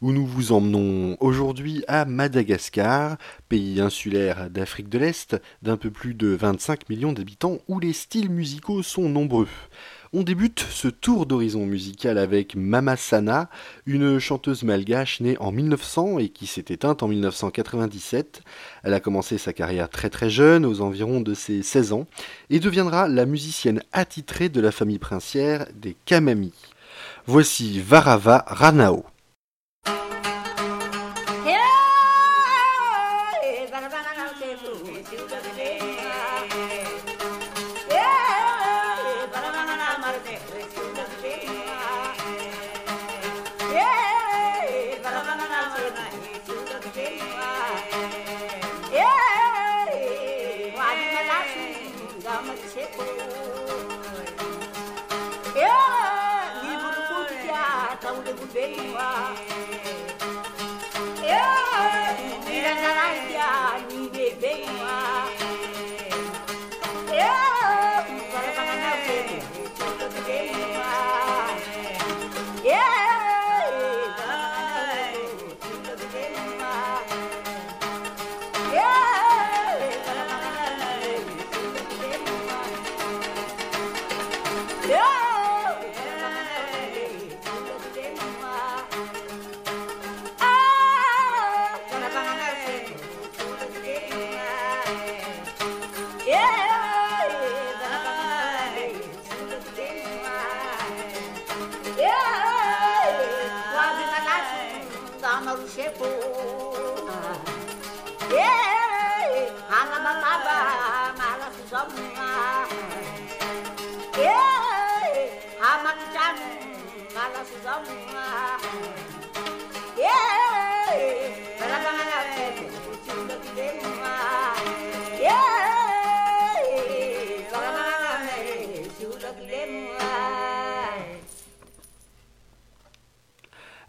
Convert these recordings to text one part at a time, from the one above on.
où nous vous emmenons aujourd'hui à Madagascar, pays insulaire d'Afrique de l'Est d'un peu plus de 25 millions d'habitants où les styles musicaux sont nombreux. On débute ce tour d'horizon musical avec Mama Sana, une chanteuse malgache née en 1900 et qui s'est éteinte en 1997. Elle a commencé sa carrière très très jeune, aux environs de ses 16 ans, et deviendra la musicienne attitrée de la famille princière des Kamami. Voici Varava Ranao. verdad. yeah.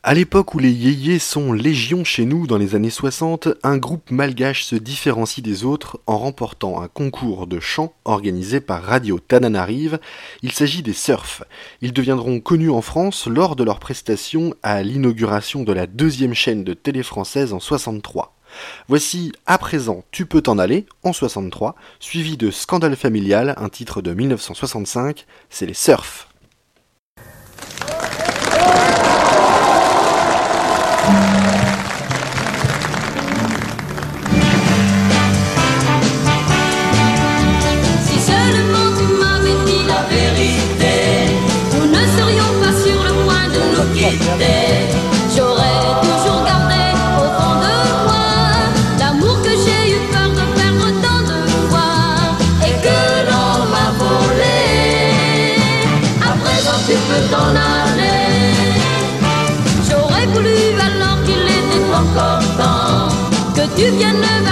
À l'époque où les yéyés sont légion chez nous dans les années 60, un groupe malgache se différencie des autres en remportant un concours de chant organisé par Radio Tananarive. Il s'agit des Surfs. Ils deviendront connus en France lors de leur prestation à l'inauguration de la deuxième chaîne de télé française en 63. Voici à présent Tu peux t'en aller en 63, suivi de Scandale familial, un titre de 1965, c'est les Surfs. Tu viennes vers moi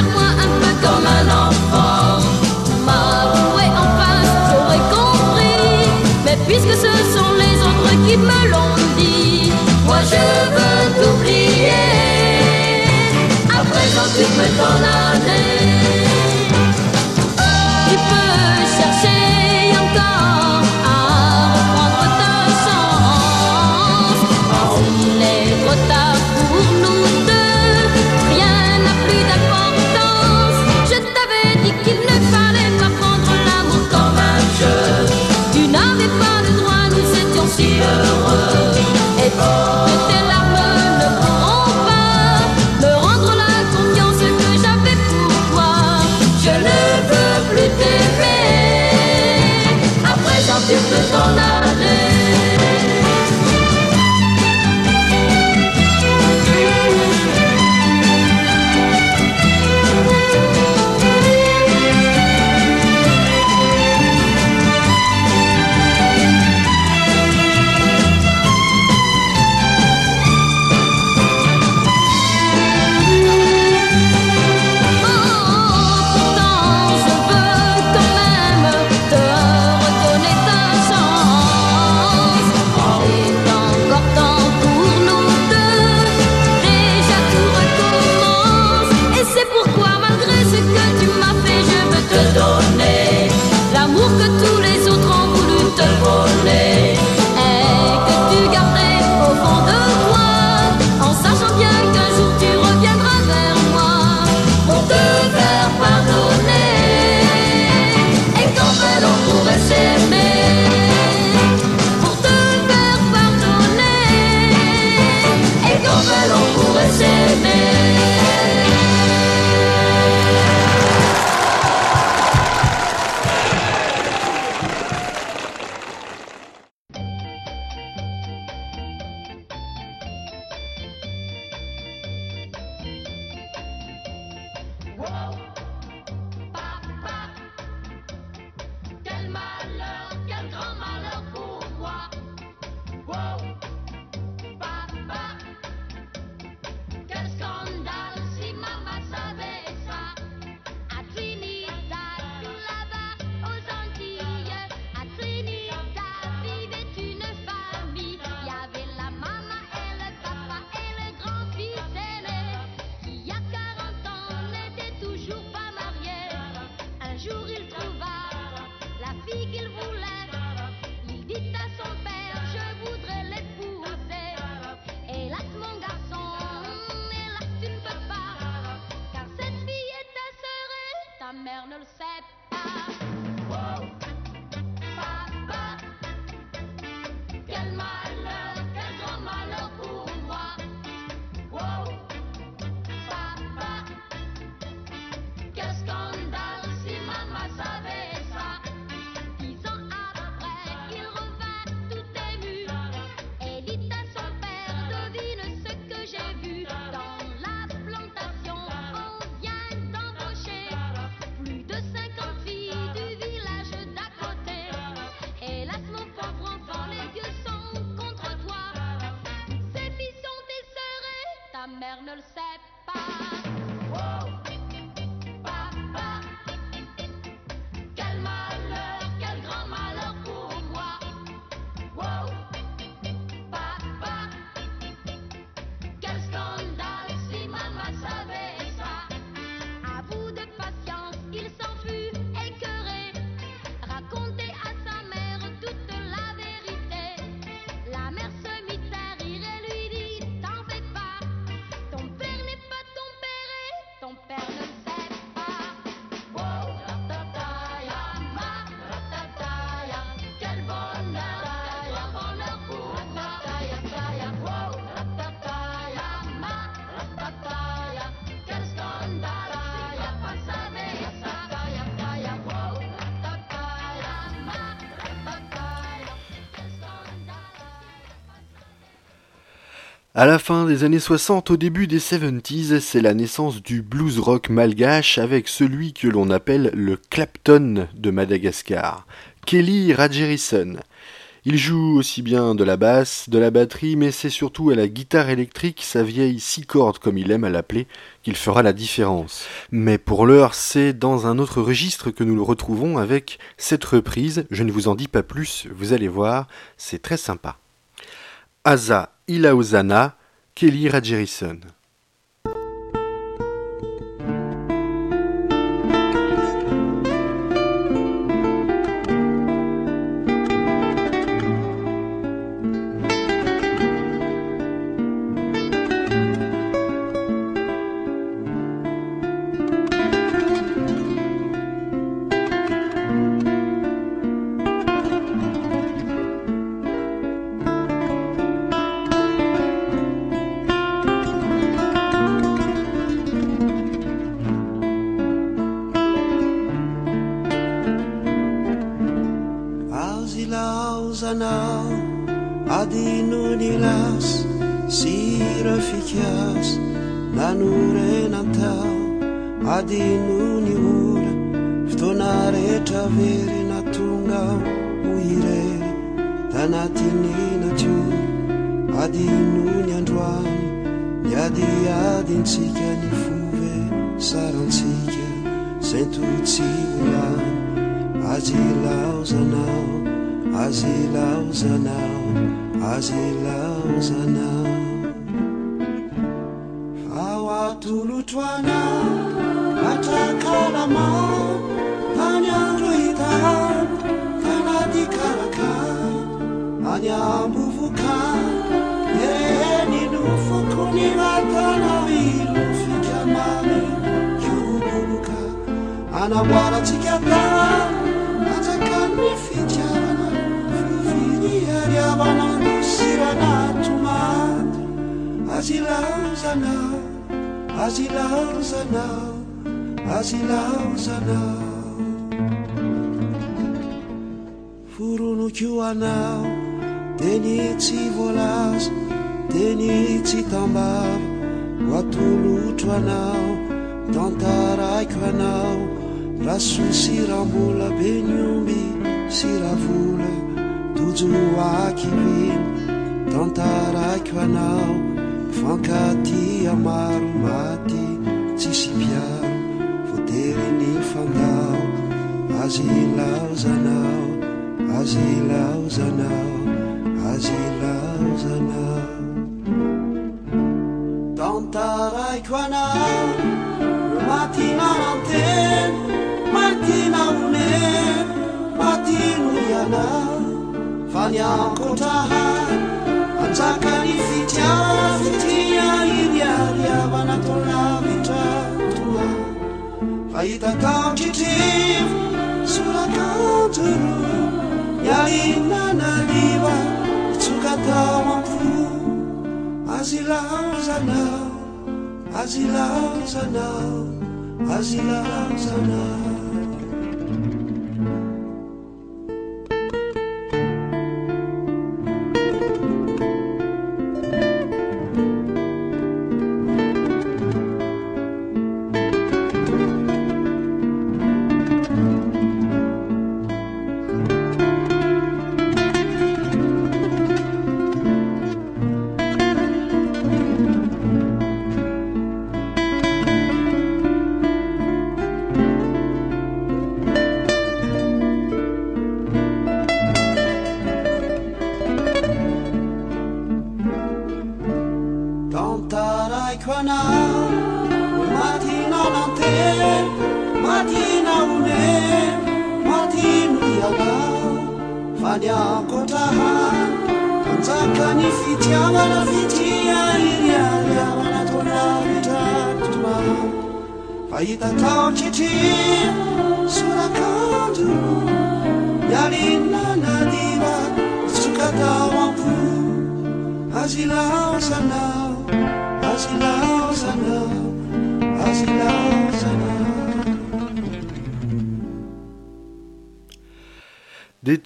À la fin des années 60, au début des 70s, c'est la naissance du blues rock malgache avec celui que l'on appelle le Clapton de Madagascar, Kelly Radgerison. Il joue aussi bien de la basse, de la batterie, mais c'est surtout à la guitare électrique, sa vieille six cordes comme il aime à l'appeler, qu'il fera la différence. Mais pour l'heure, c'est dans un autre registre que nous le retrouvons avec cette reprise, je ne vous en dis pas plus, vous allez voir, c'est très sympa. Asa Ilaozana, Kelly Radgerison. anaboaratsika tany atsakany fitiavana fiofiryary avana siranatomady azilazana azilazana azilazana foronoko anao teny tsy voalaza teny tsy tambaro ho atolotro anao tantaraiko anao raha soy sirambola be ny omby siravola dojoakiviny tantaraiko anao fankatia maro maty. Tsisy piaro voateriny fandao azy laozanao azy laozanao azy laozanao. Tantaraiko anao maty mananteny matinanome matinoliana fa niakotraha anjakany fitiafitia iriariavanatolavitra toa fahitakaotritrivo solakantoro iainanaliva itsokatao ampo. Azilaozanao azilazanao azilazanao.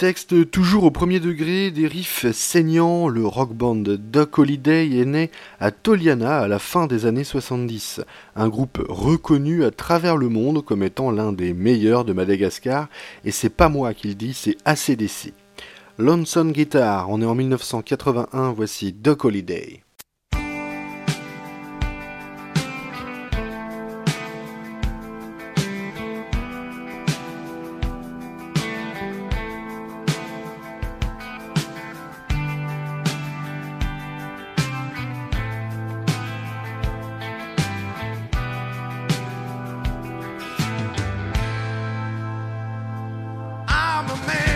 Textes toujours au premier degré, des riffs saignants, le rock band Doc Holliday est né à Toliana à la fin des années 70, un groupe reconnu à travers le monde comme étant l'un des meilleurs de Madagascar, et c'est pas moi qui le dis, c'est ACDC. Lonesome Guitar, on est en 1981, voici Doc Holliday. Man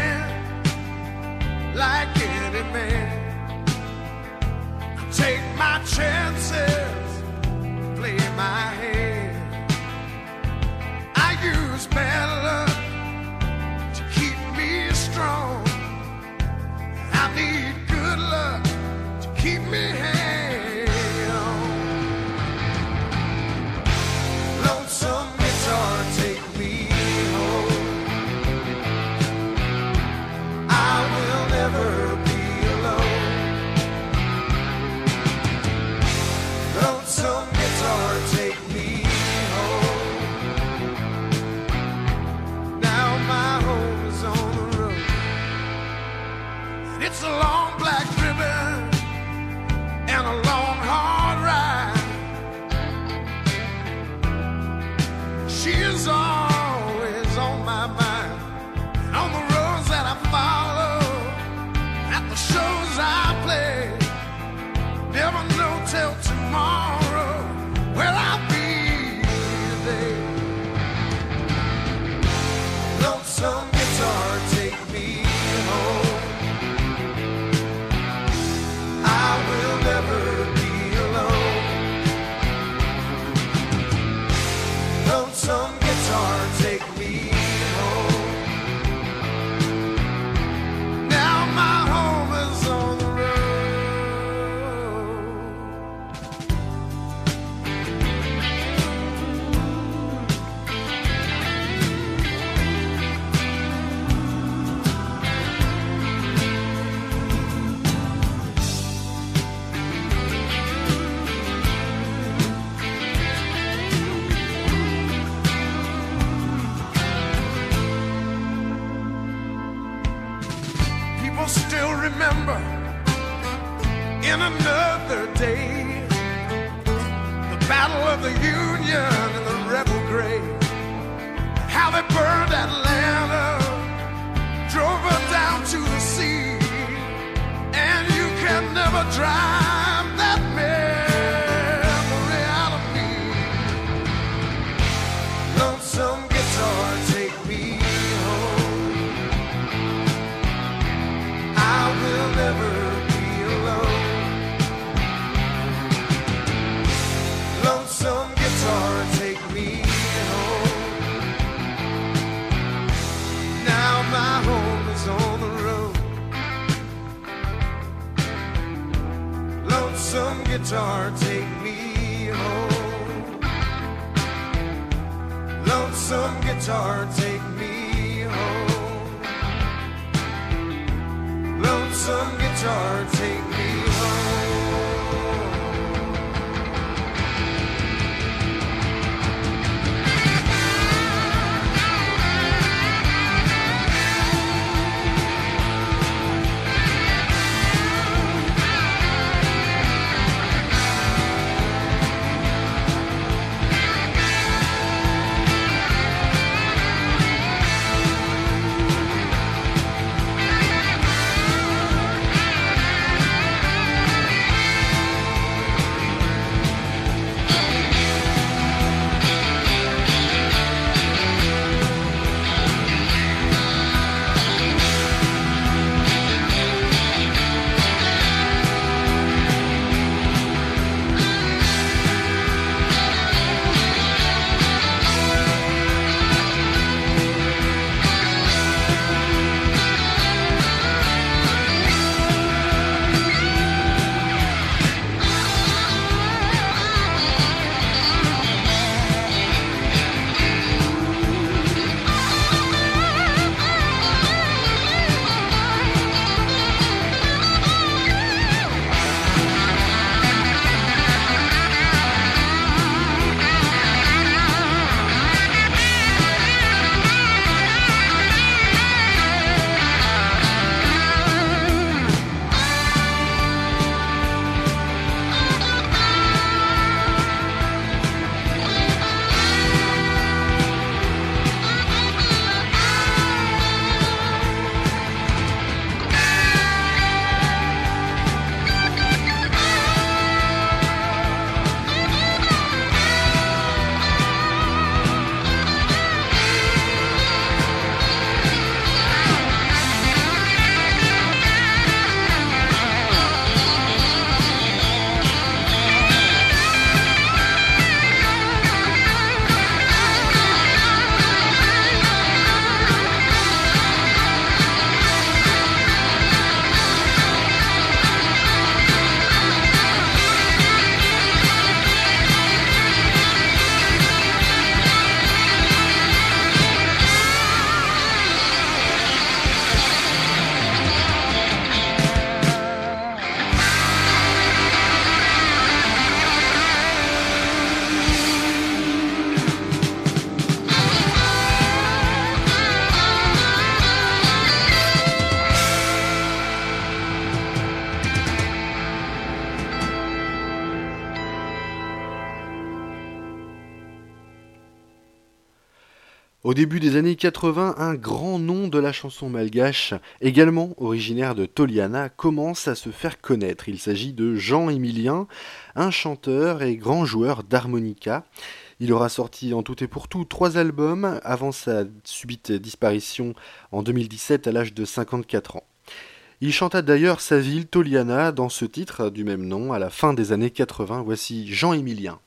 Au début des années 80, un grand nom de la chanson malgache, également originaire de Toliana, commence à se faire connaître. Il s'agit de Jean Emilien, un chanteur et grand joueur d'harmonica. Il aura sorti en tout et pour tout trois albums avant sa subite disparition en 2017 à l'âge de 54 ans. Il chanta d'ailleurs sa ville Toliana dans ce titre du même nom à la fin des années 80. Voici Jean Emilien.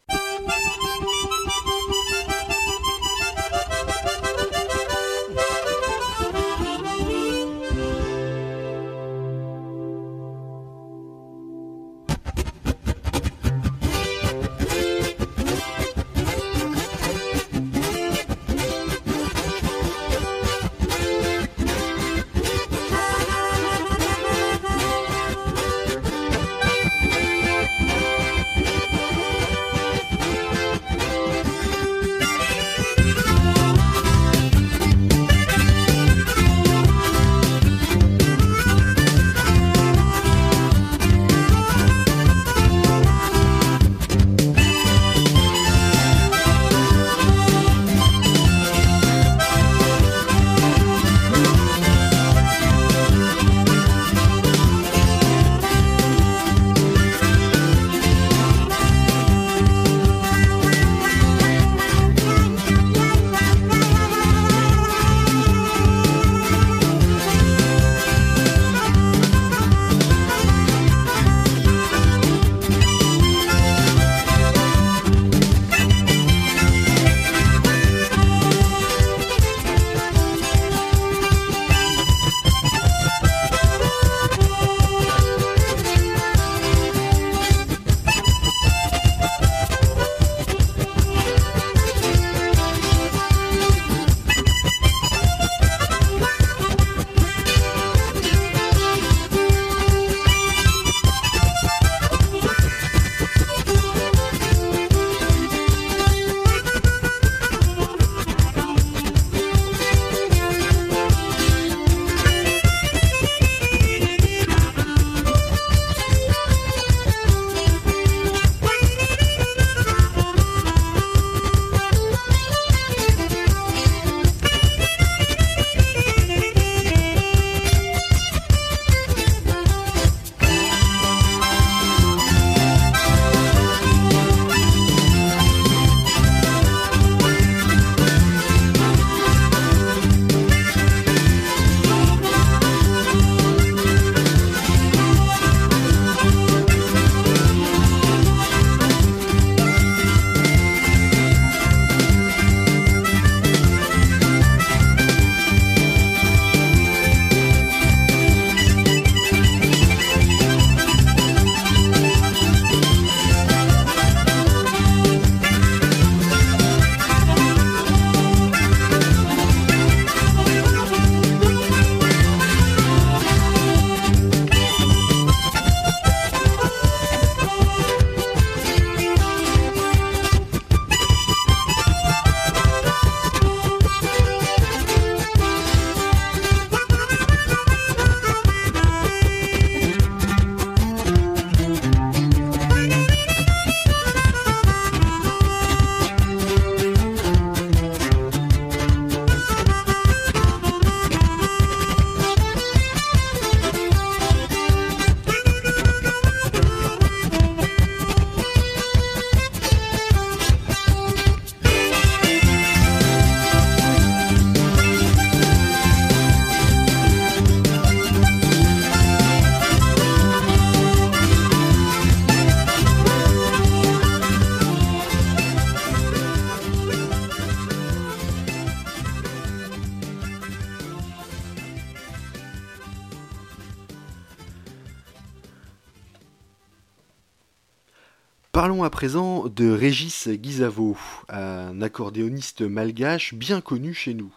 À présent de Régis Guizavo, un accordéoniste malgache bien connu chez nous.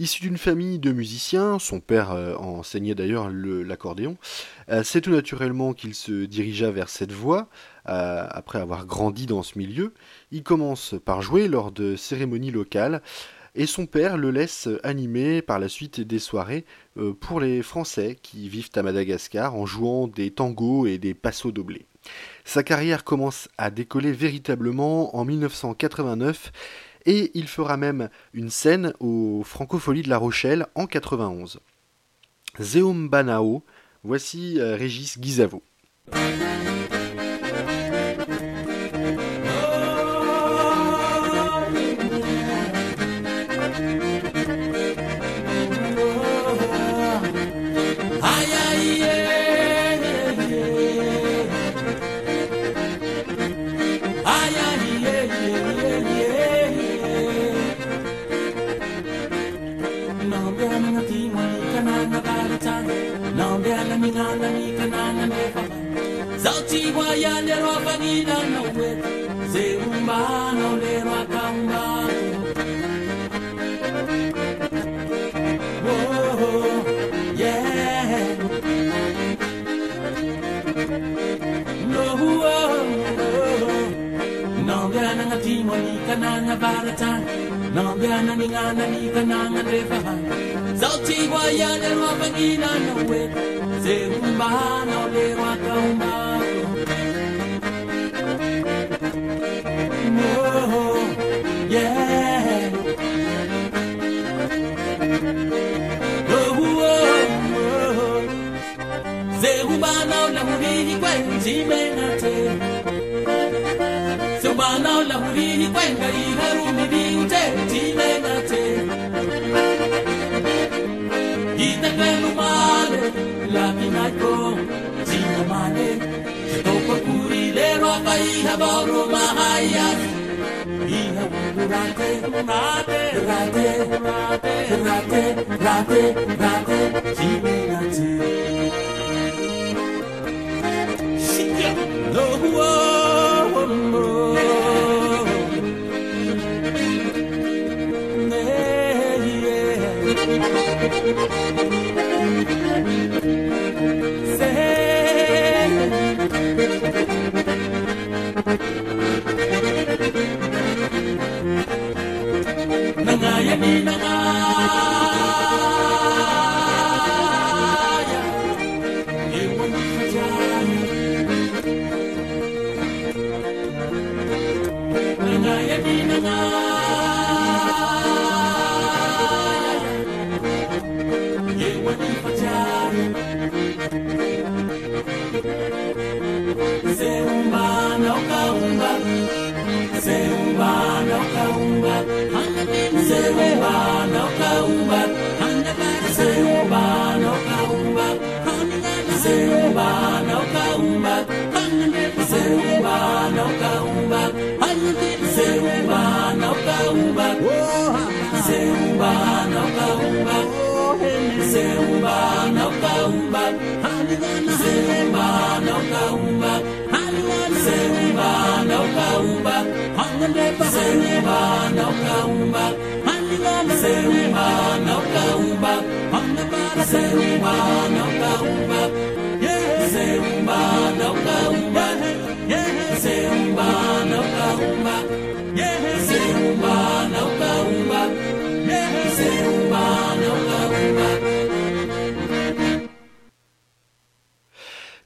Issu d'une famille de musiciens, son père euh, enseignait d'ailleurs l'accordéon, euh, c'est tout naturellement qu'il se dirigea vers cette voie, euh, après avoir grandi dans ce milieu. Il commence par jouer lors de cérémonies locales, et son père le laisse animer par la suite des soirées pour les Français qui vivent à Madagascar en jouant des tangos et des passos doblés. Sa carrière commence à décoller véritablement en 1989 et il fera même une scène aux Francopholies de La Rochelle en 91. Zeum Banao, voici euh, Régis Guizavo. Nambyana ningana nikananga rebaha Zauti guayana mapangina no we Se umbana ole waka umbano Oh, yeah Oh, oh, oh Se umbana ole muri kwa Aboru Mahayat. Rate, rate, rate, no. Zumba, nauka umba, halilana. Zumba, nauka umba, halilana. Zumba, nauka na halilana. Zumba, nauka umba, halilana. Zumba, nauka umba, halilana. Zumba, nauka umba, yeah. Zumba, nauka umba.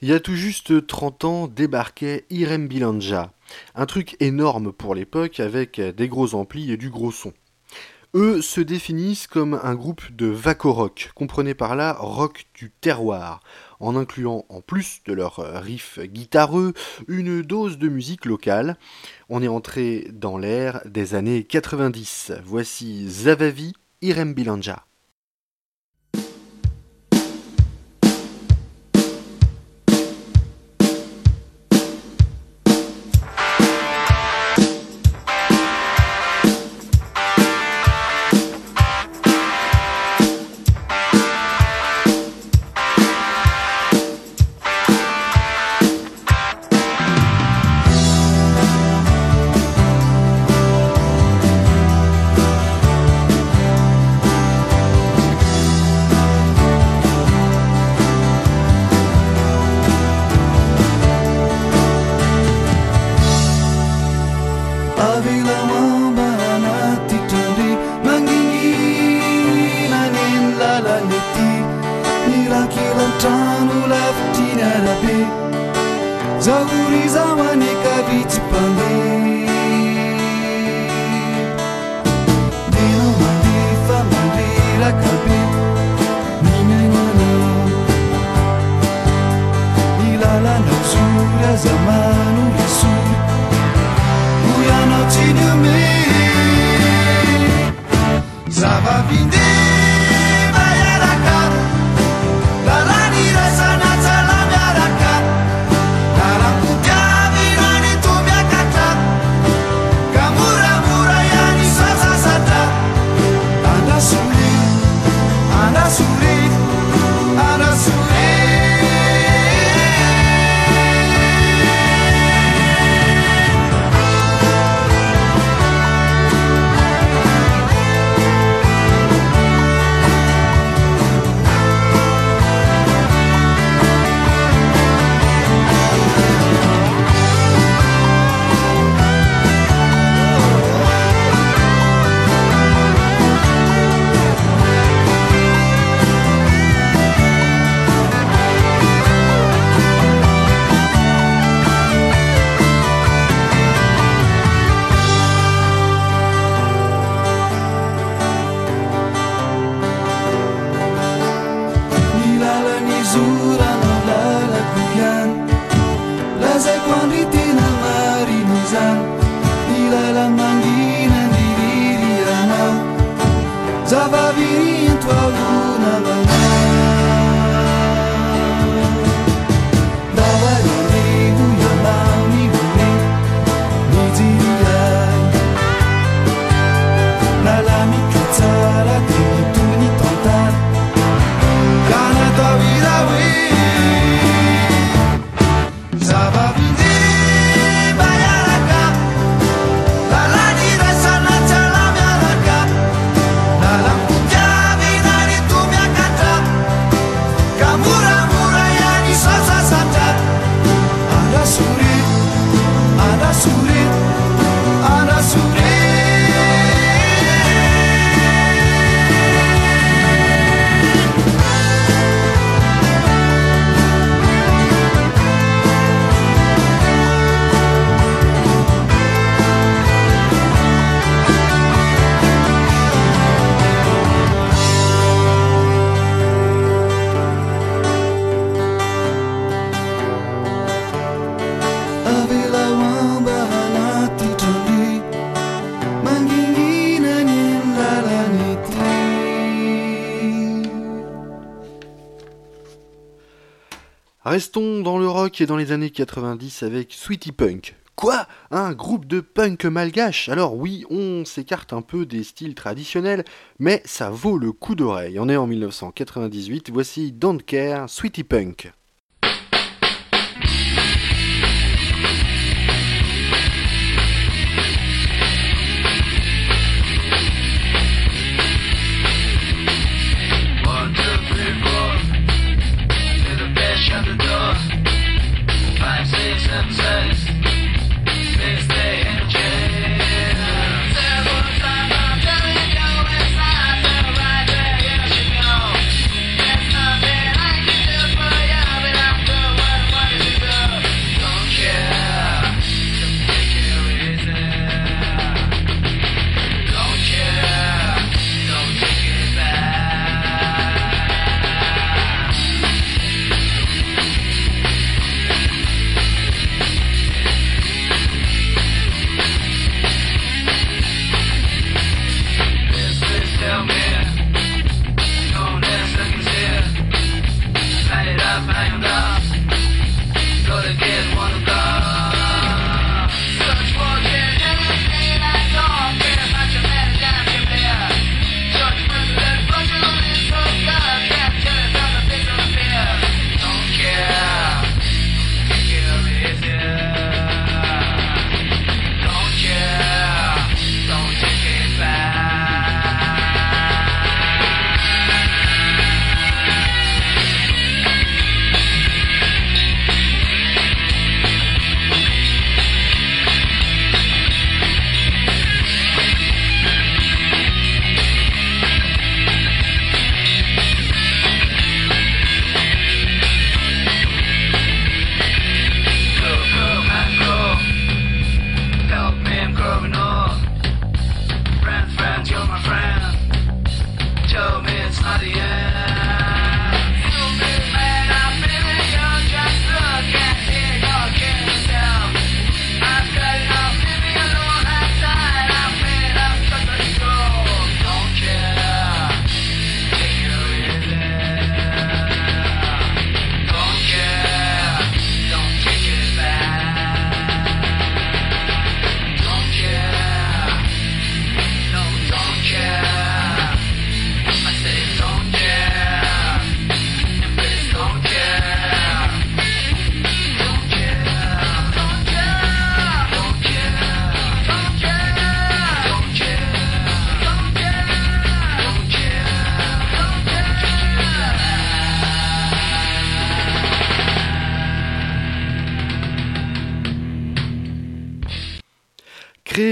Il y a tout juste 30 ans débarquait Irem Bilanja, un truc énorme pour l'époque avec des gros amplis et du gros son. Eux se définissent comme un groupe de vaco-rock, comprenez par là rock du terroir, en incluant en plus de leur riff guitareux une dose de musique locale. On est entré dans l'ère des années 90. Voici Zavavi, Irem Bilanja. continue me. Restons dans le rock et dans les années 90 avec Sweetie Punk. Quoi? Un groupe de punk malgache? Alors oui, on s'écarte un peu des styles traditionnels, mais ça vaut le coup d'oreille. On est en 1998, voici Don't Care, Sweetie Punk.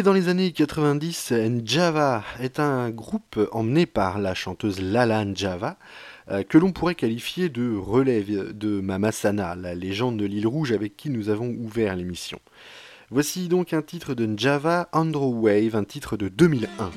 Dans les années 90, Njava est un groupe emmené par la chanteuse Lala Njava, euh, que l'on pourrait qualifier de relève de Mama Sana, la légende de l'île Rouge avec qui nous avons ouvert l'émission. Voici donc un titre de Njava, Andrew Wave, un titre de 2001.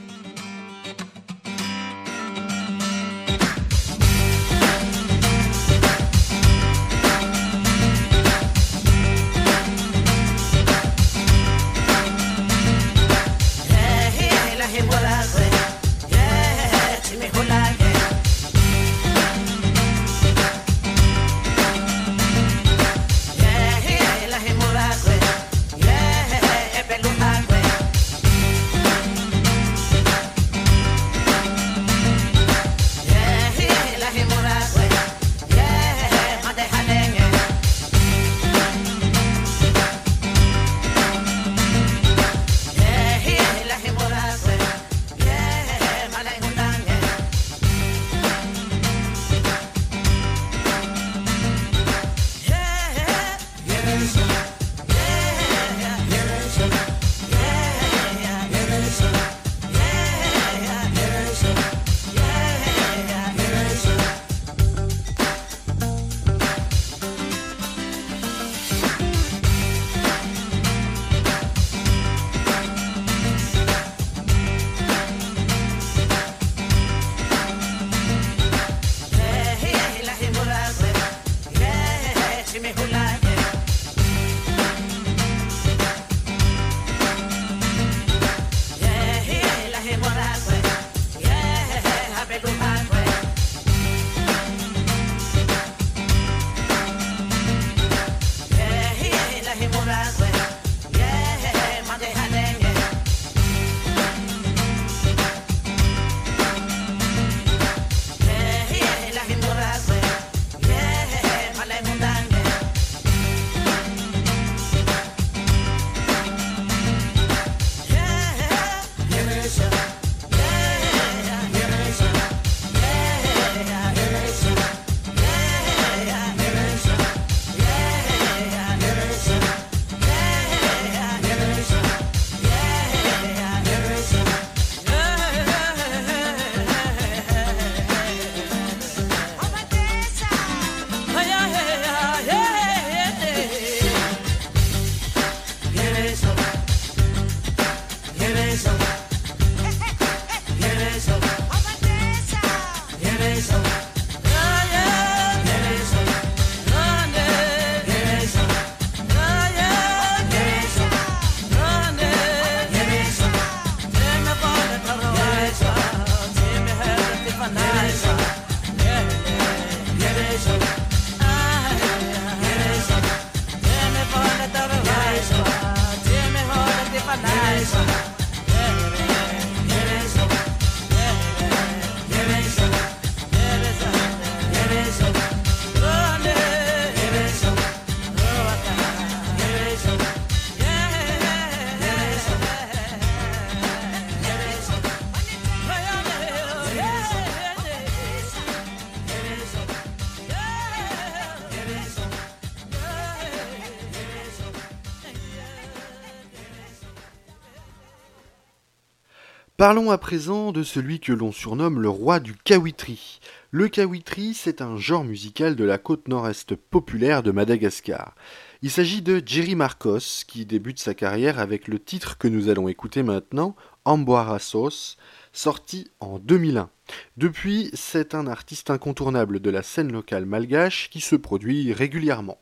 Parlons à présent de celui que l'on surnomme le roi du kawitri. Le kawitri, c'est un genre musical de la côte nord-est populaire de Madagascar. Il s'agit de Jerry Marcos, qui débute sa carrière avec le titre que nous allons écouter maintenant, Amboara Sauce, sorti en 2001. Depuis, c'est un artiste incontournable de la scène locale malgache qui se produit régulièrement.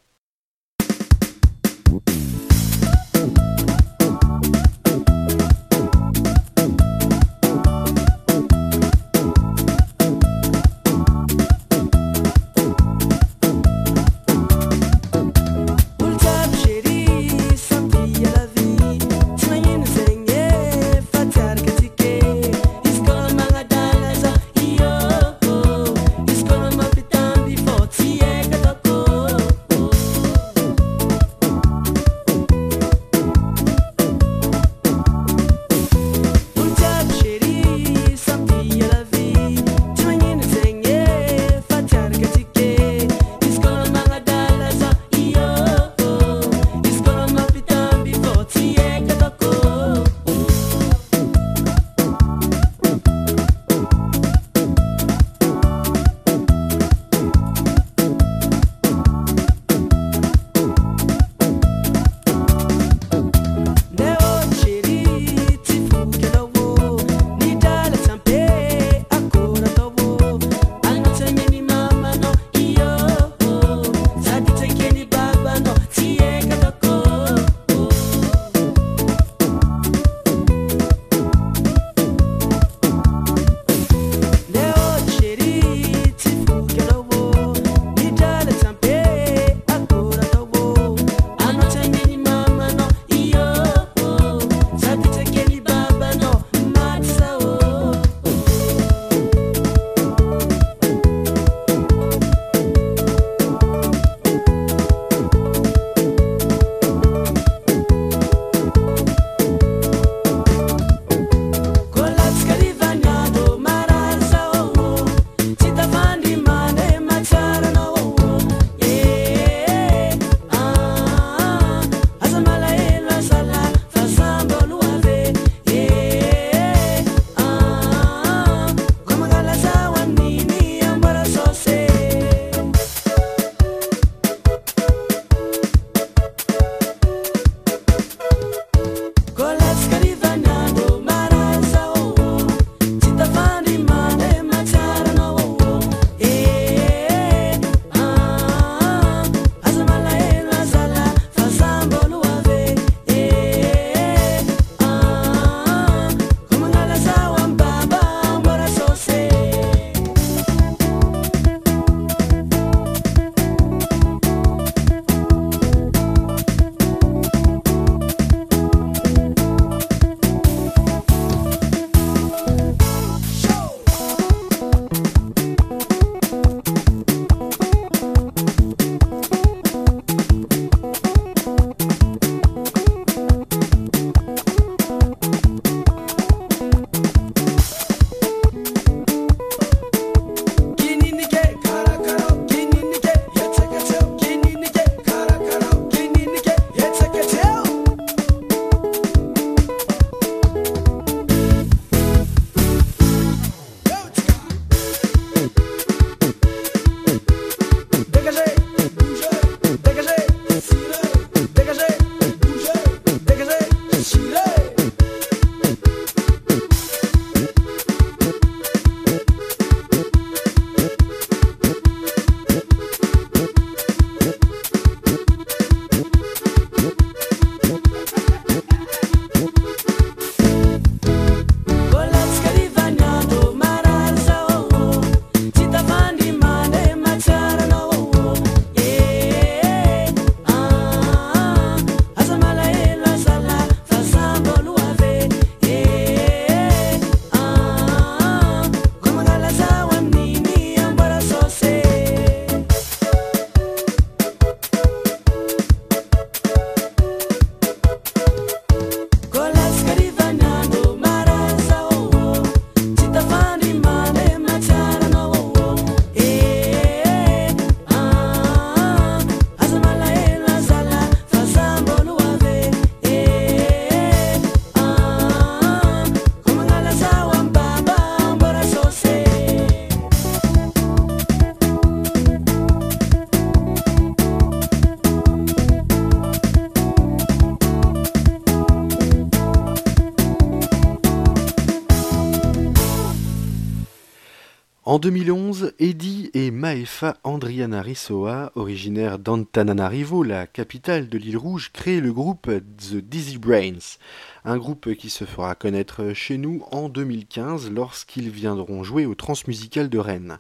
2011, Eddie et Maefa Andriana Rissoa, originaires d'Antananarivo, la capitale de l'île Rouge, créent le groupe The Dizzy Brains, un groupe qui se fera connaître chez nous en 2015 lorsqu'ils viendront jouer au Transmusical de Rennes.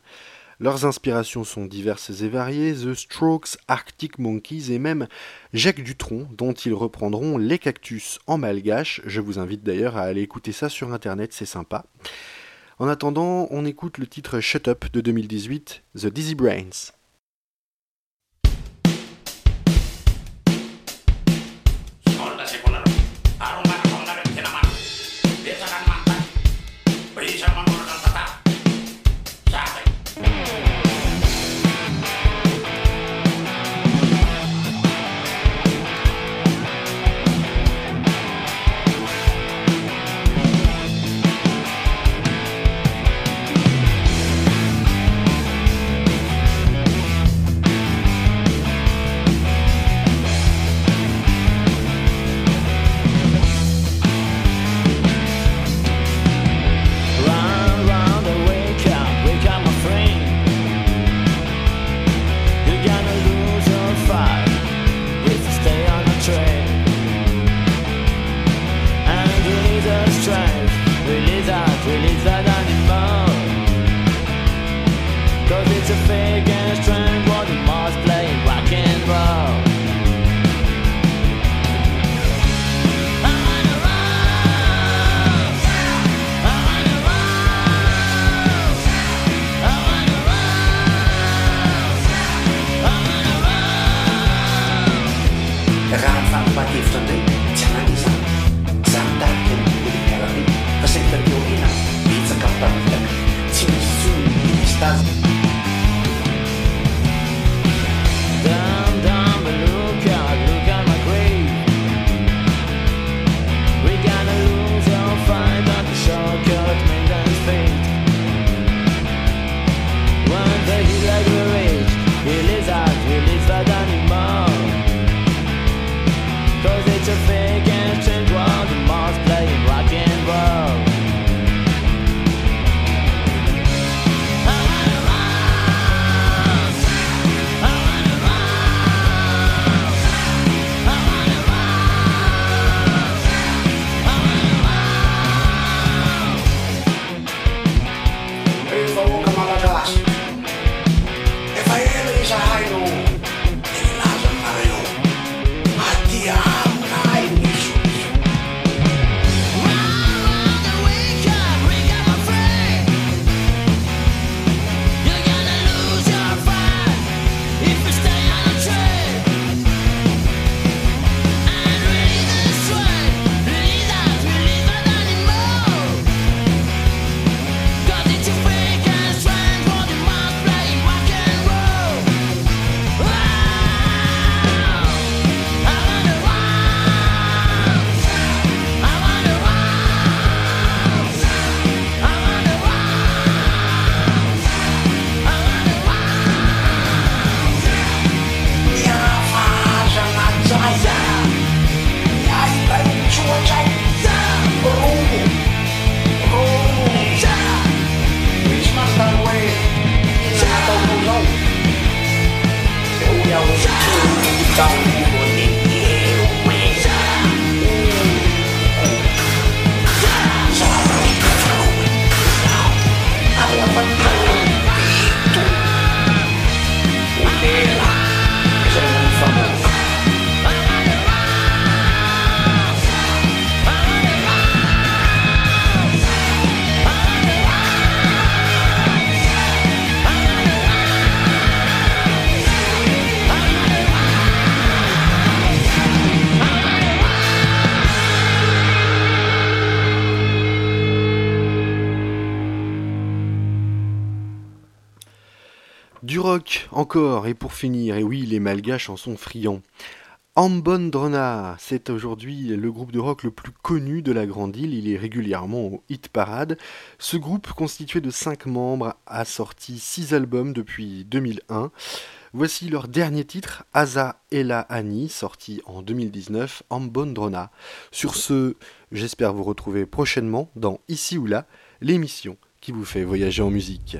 Leurs inspirations sont diverses et variées, The Strokes, Arctic Monkeys et même Jacques Dutronc, dont ils reprendront les cactus en malgache. Je vous invite d'ailleurs à aller écouter ça sur internet, c'est sympa. En attendant, on écoute le titre Shut Up de 2018, The Dizzy Brains. Encore, et pour finir, et oui, les malgaches en sont friands. Ambondrona, c'est aujourd'hui le groupe de rock le plus connu de la Grande Île, il est régulièrement au hit parade. Ce groupe, constitué de 5 membres, a sorti 6 albums depuis 2001. Voici leur dernier titre, Asa Ela Ani, sorti en 2019, Ambondrona. Sur ce, j'espère vous retrouver prochainement dans Ici ou là, l'émission qui vous fait voyager en musique.